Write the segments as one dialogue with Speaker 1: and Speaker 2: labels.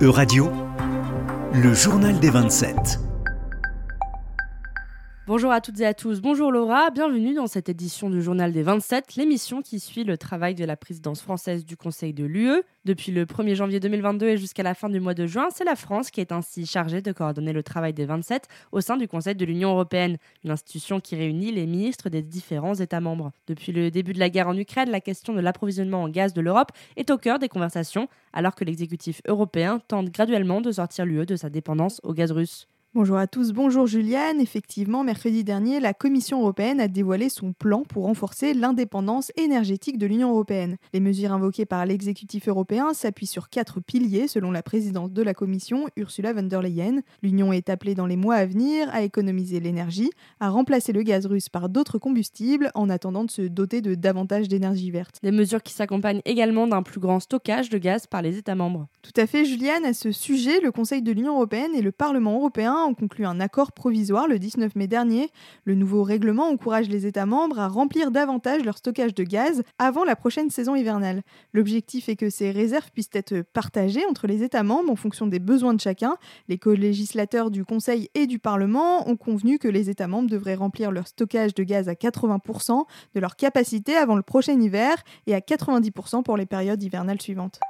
Speaker 1: E-Radio, le journal des 27.
Speaker 2: Bonjour à toutes et à tous, bonjour Laura, bienvenue dans cette édition du Journal des 27, l'émission qui suit le travail de la présidence française du Conseil de l'UE. Depuis le 1er janvier 2022 et jusqu'à la fin du mois de juin, c'est la France qui est ainsi chargée de coordonner le travail des 27 au sein du Conseil de l'Union européenne, une institution qui réunit les ministres des différents États membres. Depuis le début de la guerre en Ukraine, la question de l'approvisionnement en gaz de l'Europe est au cœur des conversations, alors que l'exécutif européen tente graduellement de sortir l'UE de sa dépendance au gaz russe.
Speaker 3: Bonjour à tous, bonjour Juliane. Effectivement, mercredi dernier, la Commission européenne a dévoilé son plan pour renforcer l'indépendance énergétique de l'Union européenne. Les mesures invoquées par l'exécutif européen s'appuient sur quatre piliers selon la présidente de la Commission, Ursula von der Leyen. L'Union est appelée dans les mois à venir à économiser l'énergie, à remplacer le gaz russe par d'autres combustibles en attendant de se doter de davantage d'énergie verte.
Speaker 2: Des mesures qui s'accompagnent également d'un plus grand stockage de gaz par les États membres.
Speaker 3: Tout à fait, Juliane. À ce sujet, le Conseil de l'Union européenne et le Parlement européen ont conclu un accord provisoire le 19 mai dernier. Le nouveau règlement encourage les États membres à remplir davantage leur stockage de gaz avant la prochaine saison hivernale. L'objectif est que ces réserves puissent être partagées entre les États membres en fonction des besoins de chacun. Les co-législateurs du Conseil et du Parlement ont convenu que les États membres devraient remplir leur stockage de gaz à 80% de leur capacité avant le prochain hiver et à 90% pour les périodes hivernales suivantes.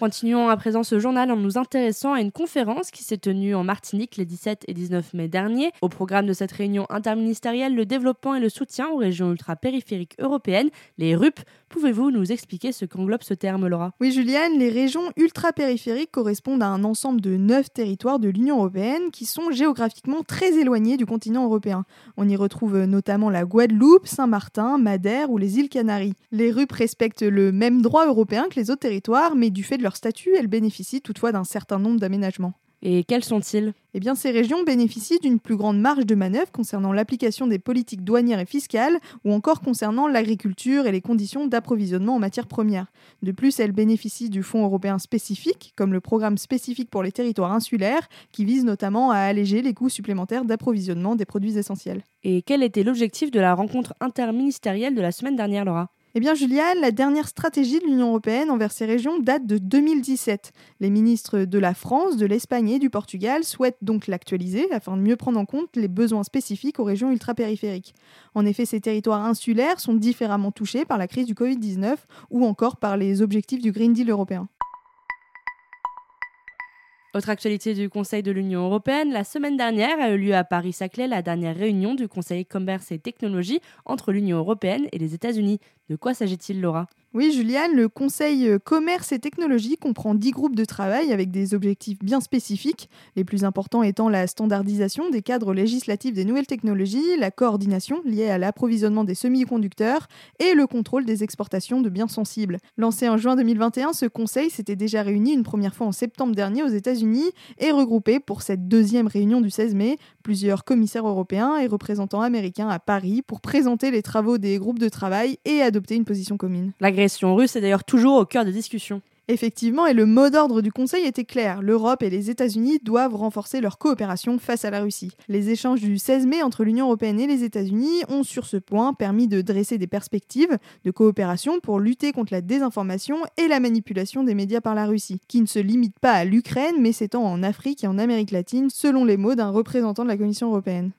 Speaker 2: Continuons à présent ce journal en nous intéressant à une conférence qui s'est tenue en Martinique les 17 et 19 mai dernier. Au programme de cette réunion interministérielle, le développement et le soutien aux régions ultra-périphériques européennes, les RUP. Pouvez-vous nous expliquer ce qu'englobe ce terme, Laura?
Speaker 3: Oui, Juliane, les régions ultra-périphériques correspondent à un ensemble de neuf territoires de l'Union européenne qui sont géographiquement très éloignés du continent européen. On y retrouve notamment la Guadeloupe, Saint-Martin, Madère ou les îles Canaries. Les RUP respectent le même droit européen que les autres territoires, mais du fait de leur statut, elles bénéficient toutefois d'un certain nombre d'aménagements.
Speaker 2: Et quels sont-ils?
Speaker 3: Eh bien, ces régions bénéficient d'une plus grande marge de manœuvre concernant l'application des politiques douanières et fiscales, ou encore concernant l'agriculture et les conditions d'approvisionnement en matières premières. De plus, elles bénéficient du Fonds européen spécifique, comme le programme spécifique pour les territoires insulaires, qui vise notamment à alléger les coûts supplémentaires d'approvisionnement des produits essentiels.
Speaker 2: Et quel était l'objectif de la rencontre interministérielle de la semaine dernière, Laura?
Speaker 3: Eh bien, Juliane, la dernière stratégie de l'Union européenne envers ces régions date de 2017. Les ministres de la France, de l'Espagne et du Portugal souhaitent donc l'actualiser afin de mieux prendre en compte les besoins spécifiques aux régions ultrapériphériques. En effet, ces territoires insulaires sont différemment touchés par la crise du Covid-19 ou encore par les objectifs du Green Deal européen.
Speaker 2: Autre actualité du Conseil de l'Union européenne, la semaine dernière a eu lieu à Paris-Saclay la dernière réunion du Conseil commerce et technologie entre l'Union européenne et les États-Unis. De quoi s'agit-il, Laura?
Speaker 3: Oui, Juliane, le Conseil euh, commerce et technologie comprend 10 groupes de travail avec des objectifs bien spécifiques, les plus importants étant la standardisation des cadres législatifs des nouvelles technologies, la coordination liée à l'approvisionnement des semi-conducteurs et le contrôle des exportations de biens sensibles. Lancé en juin 2021, ce Conseil s'était déjà réuni une première fois en septembre dernier aux États-Unis et regroupé pour cette deuxième réunion du 16 mai plusieurs commissaires européens et représentants américains à Paris pour présenter les travaux des groupes de travail et adopter une position commune.
Speaker 2: L'agression russe est d'ailleurs toujours au cœur des discussions.
Speaker 3: Effectivement, et le mot d'ordre du Conseil était clair, l'Europe et les États-Unis doivent renforcer leur coopération face à la Russie. Les échanges du 16 mai entre l'Union européenne et les États-Unis ont sur ce point permis de dresser des perspectives de coopération pour lutter contre la désinformation et la manipulation des médias par la Russie, qui ne se limite pas à l'Ukraine mais s'étend en Afrique et en Amérique latine, selon les mots d'un représentant de la Commission européenne.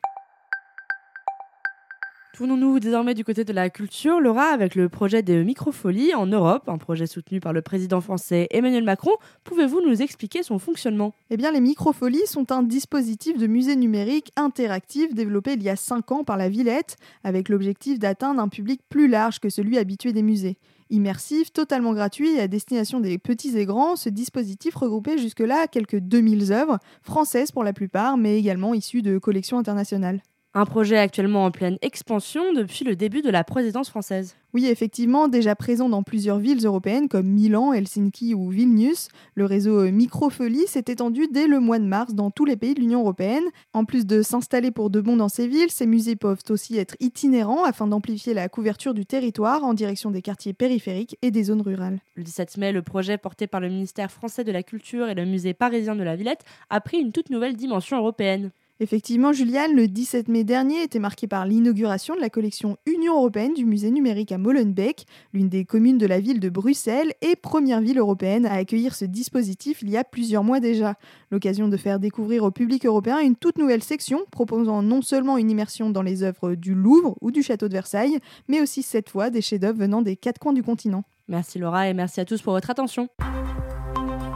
Speaker 2: Tournons-nous désormais du côté de la culture, Laura, avec le projet des microfolies en Europe, un projet soutenu par le président français Emmanuel Macron. Pouvez-vous nous expliquer son fonctionnement?
Speaker 3: Eh bien, les microfolies sont un dispositif de musée numérique interactif développé il y a 5 ans par la Villette, avec l'objectif d'atteindre un public plus large que celui habitué des musées. Immersif, totalement gratuit et à destination des petits et grands, ce dispositif regroupait jusque-là quelques 2000 œuvres, françaises pour la plupart, mais également issues de collections internationales.
Speaker 2: Un projet actuellement en pleine expansion depuis le début de la présidence française.
Speaker 3: Oui, effectivement, déjà présent dans plusieurs villes européennes comme Milan, Helsinki ou Vilnius, le réseau Microfolie s'est étendu dès le mois de mars dans tous les pays de l'Union européenne. En plus de s'installer pour de bon dans ces villes, ces musées peuvent aussi être itinérants afin d'amplifier la couverture du territoire en direction des quartiers périphériques et des zones rurales.
Speaker 2: Le 17 mai, le projet porté par le ministère français de la Culture et le musée parisien de la Villette a pris une toute nouvelle dimension européenne.
Speaker 3: Effectivement, Juliane, le 17 mai dernier était marqué par l'inauguration de la collection Union européenne du musée numérique à Molenbeek, l'une des communes de la ville de Bruxelles et première ville européenne à accueillir ce dispositif il y a plusieurs mois déjà. L'occasion de faire découvrir au public européen une toute nouvelle section proposant non seulement une immersion dans les œuvres du Louvre ou du château de Versailles, mais aussi cette fois des chefs-d'œuvre venant des quatre coins du continent.
Speaker 2: Merci Laura et merci à tous pour votre attention.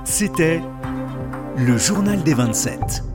Speaker 1: C'était le journal des 27